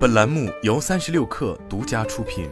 本栏目由三十六氪独家出品。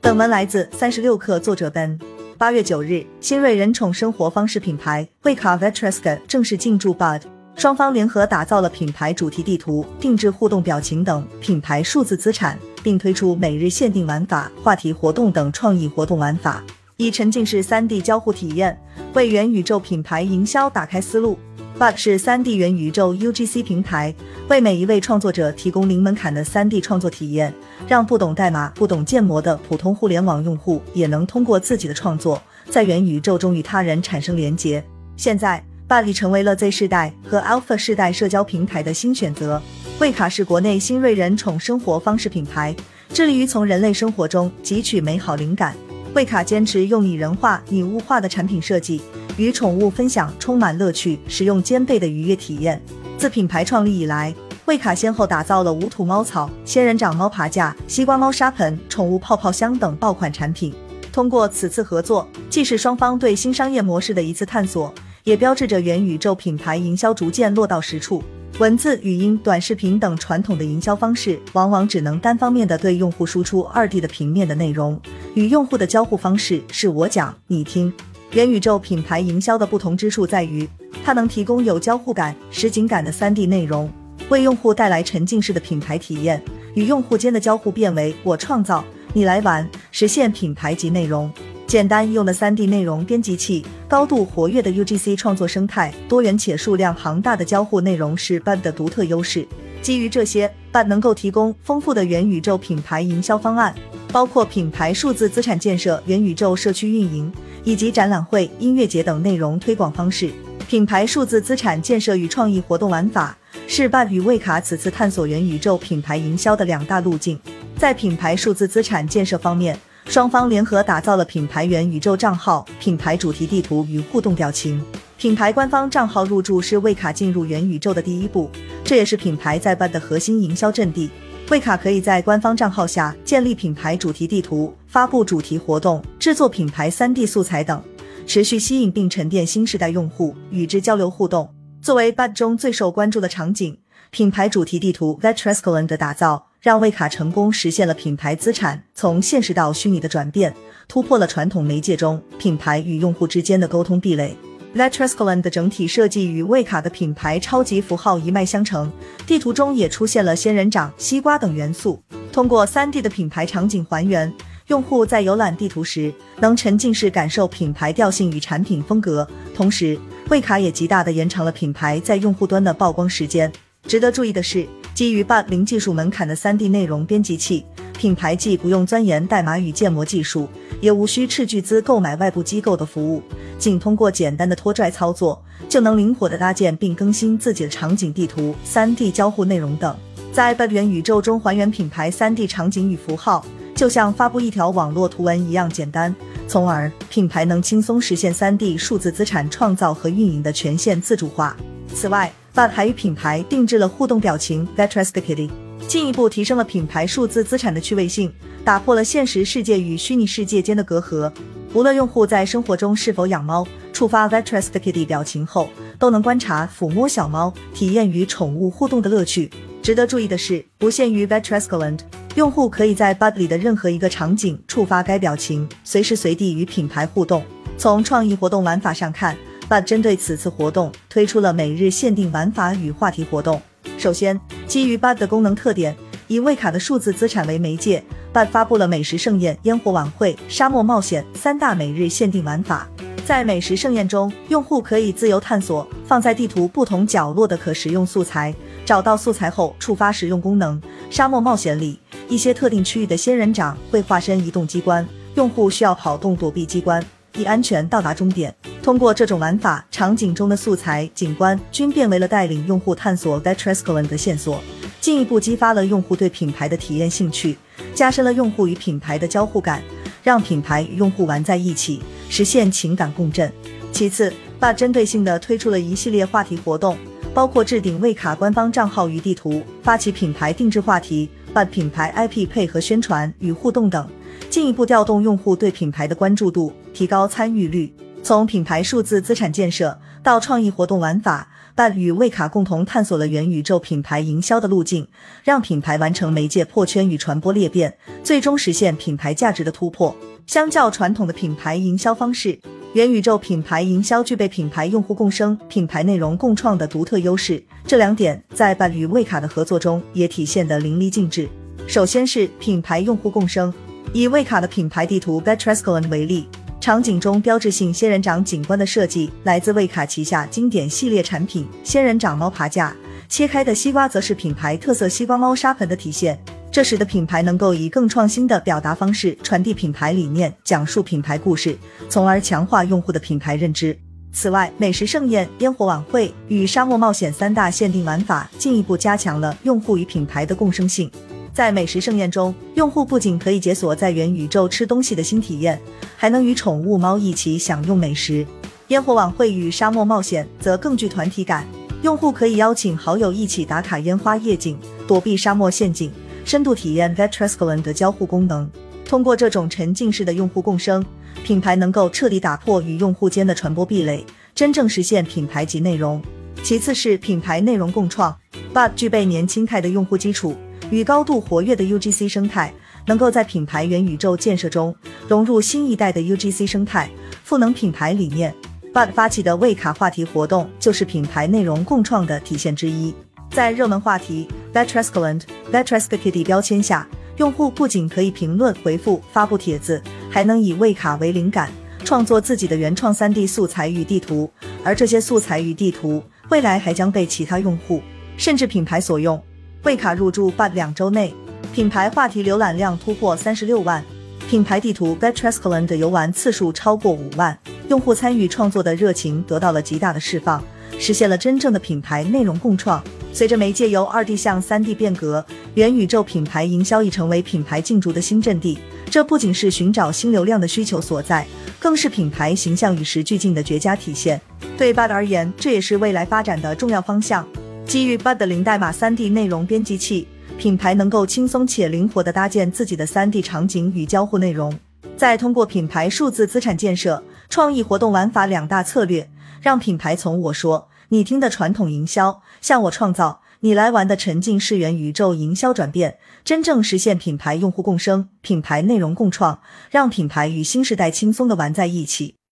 本文来自三十六氪，作者 Ben。八月九日，新锐人宠生活方式品牌惠卡 Vetreska 正式进驻 Bud，双方联合打造了品牌主题地图、定制互动表情等品牌数字资产，并推出每日限定玩法、话题活动等创意活动玩法，以沉浸式三 D 交互体验为元宇宙品牌营销打开思路。Bud 是三 D 元宇宙 UGC 平台，为每一位创作者提供零门槛的三 D 创作体验，让不懂代码、不懂建模的普通互联网用户也能通过自己的创作，在元宇宙中与他人产生连结。现在，Bud 已成为了 Z 世代和 Alpha 世代社交平台的新选择。魏卡是国内新锐人宠生活方式品牌，致力于从人类生活中汲取美好灵感。惠卡坚持用拟人化、拟物化的产品设计。与宠物分享充满乐趣、使用兼备的愉悦体验。自品牌创立以来，惠卡先后打造了无土猫草、仙人掌猫爬架、西瓜猫砂盆、宠物泡泡箱等爆款产品。通过此次合作，既是双方对新商业模式的一次探索，也标志着元宇宙品牌营销逐渐落到实处。文字、语音、短视频等传统的营销方式，往往只能单方面的对用户输出二 D 的平面的内容，与用户的交互方式是我讲你听。元宇宙品牌营销的不同之处在于，它能提供有交互感、实景感的三 D 内容，为用户带来沉浸式的品牌体验，与用户间的交互变为我创造，你来玩，实现品牌级内容。简单用的三 D 内容编辑器，高度活跃的 UGC 创作生态，多元且数量庞大的交互内容是 Bud 的独特优势。基于这些，Bud 能够提供丰富的元宇宙品牌营销方案，包括品牌数字资产建设、元宇宙社区运营。以及展览会、音乐节等内容推广方式，品牌数字资产建设与创意活动玩法是 Bud 与魏卡此次探索元宇宙品牌营销的两大路径。在品牌数字资产建设方面，双方联合打造了品牌元宇宙账号、品牌主题地图与互动表情。品牌官方账号入驻是魏卡进入元宇宙的第一步，这也是品牌在巴的核心营销阵地。魏卡可以在官方账号下建立品牌主题地图、发布主题活动、制作品牌 3D 素材等，持续吸引并沉淀新时代用户，与之交流互动。作为 Bud 中最受关注的场景，品牌主题地图 Vetrescoland 的打造，让魏卡成功实现了品牌资产从现实到虚拟的转变，突破了传统媒介中品牌与用户之间的沟通壁垒。Letrescoland 的整体设计与魏卡的品牌超级符号一脉相承，地图中也出现了仙人掌、西瓜等元素。通过 3D 的品牌场景还原，用户在游览地图时能沉浸式感受品牌调性与产品风格。同时，魏卡也极大的延长了品牌在用户端的曝光时间。值得注意的是，基于半零技术门槛的 3D 内容编辑器，品牌既不用钻研代码与建模技术，也无需斥巨资购买外部机构的服务。仅通过简单的拖拽操作，就能灵活的搭建并更新自己的场景地图、3D 交互内容等，在 b e 元宇宙中还原品牌 3D 场景与符号，就像发布一条网络图文一样简单，从而品牌能轻松实现 3D 数字资产创造和运营的全线自主化。此外，Bud 还与品牌定制了互动表情 v e t r e s t i Kitty，进一步提升了品牌数字资产的趣味性，打破了现实世界与虚拟世界间的隔阂。无论用户在生活中是否养猫，触发 Vetrest Kitty 表情后，都能观察、抚摸小猫，体验与宠物互动的乐趣。值得注意的是，不限于 Vetrestland，用户可以在 Bud 里的任何一个场景触发该表情，随时随地与品牌互动。从创意活动玩法上看，Bud 针对此次活动推出了每日限定玩法与话题活动。首先，基于 Bud 的功能特点，以魏卡的数字资产为媒介。Bud 发布了美食盛宴、烟火晚会、沙漠冒险三大每日限定玩法。在美食盛宴中，用户可以自由探索放在地图不同角落的可食用素材，找到素材后触发食用功能。沙漠冒险里，一些特定区域的仙人掌会化身移动机关，用户需要跑动躲避机关，以安全到达终点。通过这种玩法，场景中的素材、景观均变为了带领用户探索 v e t r e s c o l a n 的线索，进一步激发了用户对品牌的体验兴趣。加深了用户与品牌的交互感，让品牌与用户玩在一起，实现情感共振。其次，把针对性的推出了一系列话题活动，包括置顶魏卡官方账号与地图，发起品牌定制话题，把品牌 IP 配合宣传与互动等，进一步调动用户对品牌的关注度，提高参与率。从品牌数字资产建设到创意活动玩法伴与魏卡共同探索了元宇宙品牌营销的路径，让品牌完成媒介破圈与传播裂变，最终实现品牌价值的突破。相较传统的品牌营销方式，元宇宙品牌营销具备品牌用户共生、品牌内容共创的独特优势。这两点在伴与魏卡的合作中也体现得淋漓尽致。首先是品牌用户共生，以魏卡的品牌地图 b e t r e s c o l a n 为例。场景中标志性仙人掌景观的设计来自卫卡旗下经典系列产品仙人掌猫爬架，切开的西瓜则是品牌特色西瓜猫砂盆的体现。这使得品牌能够以更创新的表达方式传递品牌理念，讲述品牌故事，从而强化用户的品牌认知。此外，美食盛宴、烟火晚会与沙漠冒险三大限定玩法进一步加强了用户与品牌的共生性。在美食盛宴中，用户不仅可以解锁在元宇宙吃东西的新体验，还能与宠物猫一起享用美食。烟火晚会与沙漠冒险则更具团体感，用户可以邀请好友一起打卡烟花夜景，躲避沙漠陷阱，深度体验 Vetrescolan 的交互功能。通过这种沉浸式的用户共生，品牌能够彻底打破与用户间的传播壁垒，真正实现品牌及内容。其次是品牌内容共创，Bud 具备年轻态的用户基础。与高度活跃的 UGC 生态，能够在品牌元宇宙建设中融入新一代的 UGC 生态，赋能品牌理念。But 发起的魏卡话题活动就是品牌内容共创的体现之一。在热门话题 Vetrescoland、Vetrescakitty 标签下，用户不仅可以评论、回复、发布帖子，还能以魏卡为灵感，创作自己的原创 3D 素材与地图。而这些素材与地图，未来还将被其他用户甚至品牌所用。魏卡入驻 Bud 两周内，品牌话题浏览量突破三十六万，品牌地图 Betrescoland 游玩次数超过五万，用户参与创作的热情得到了极大的释放，实现了真正的品牌内容共创。随着媒介由二 D 向三 D 变革，元宇宙品牌营销已成为品牌竞逐的新阵地。这不仅是寻找新流量的需求所在，更是品牌形象与时俱进的绝佳体现。对 Bud 而言，这也是未来发展的重要方向。基于 Bud 的零代码 3D 内容编辑器，品牌能够轻松且灵活地搭建自己的 3D 场景与交互内容。再通过品牌数字资产建设、创意活动玩法两大策略，让品牌从我说你听的传统营销，向我创造你来玩的沉浸式元宇宙营销转变，真正实现品牌用户共生、品牌内容共创，让品牌与新时代轻松地玩在一起。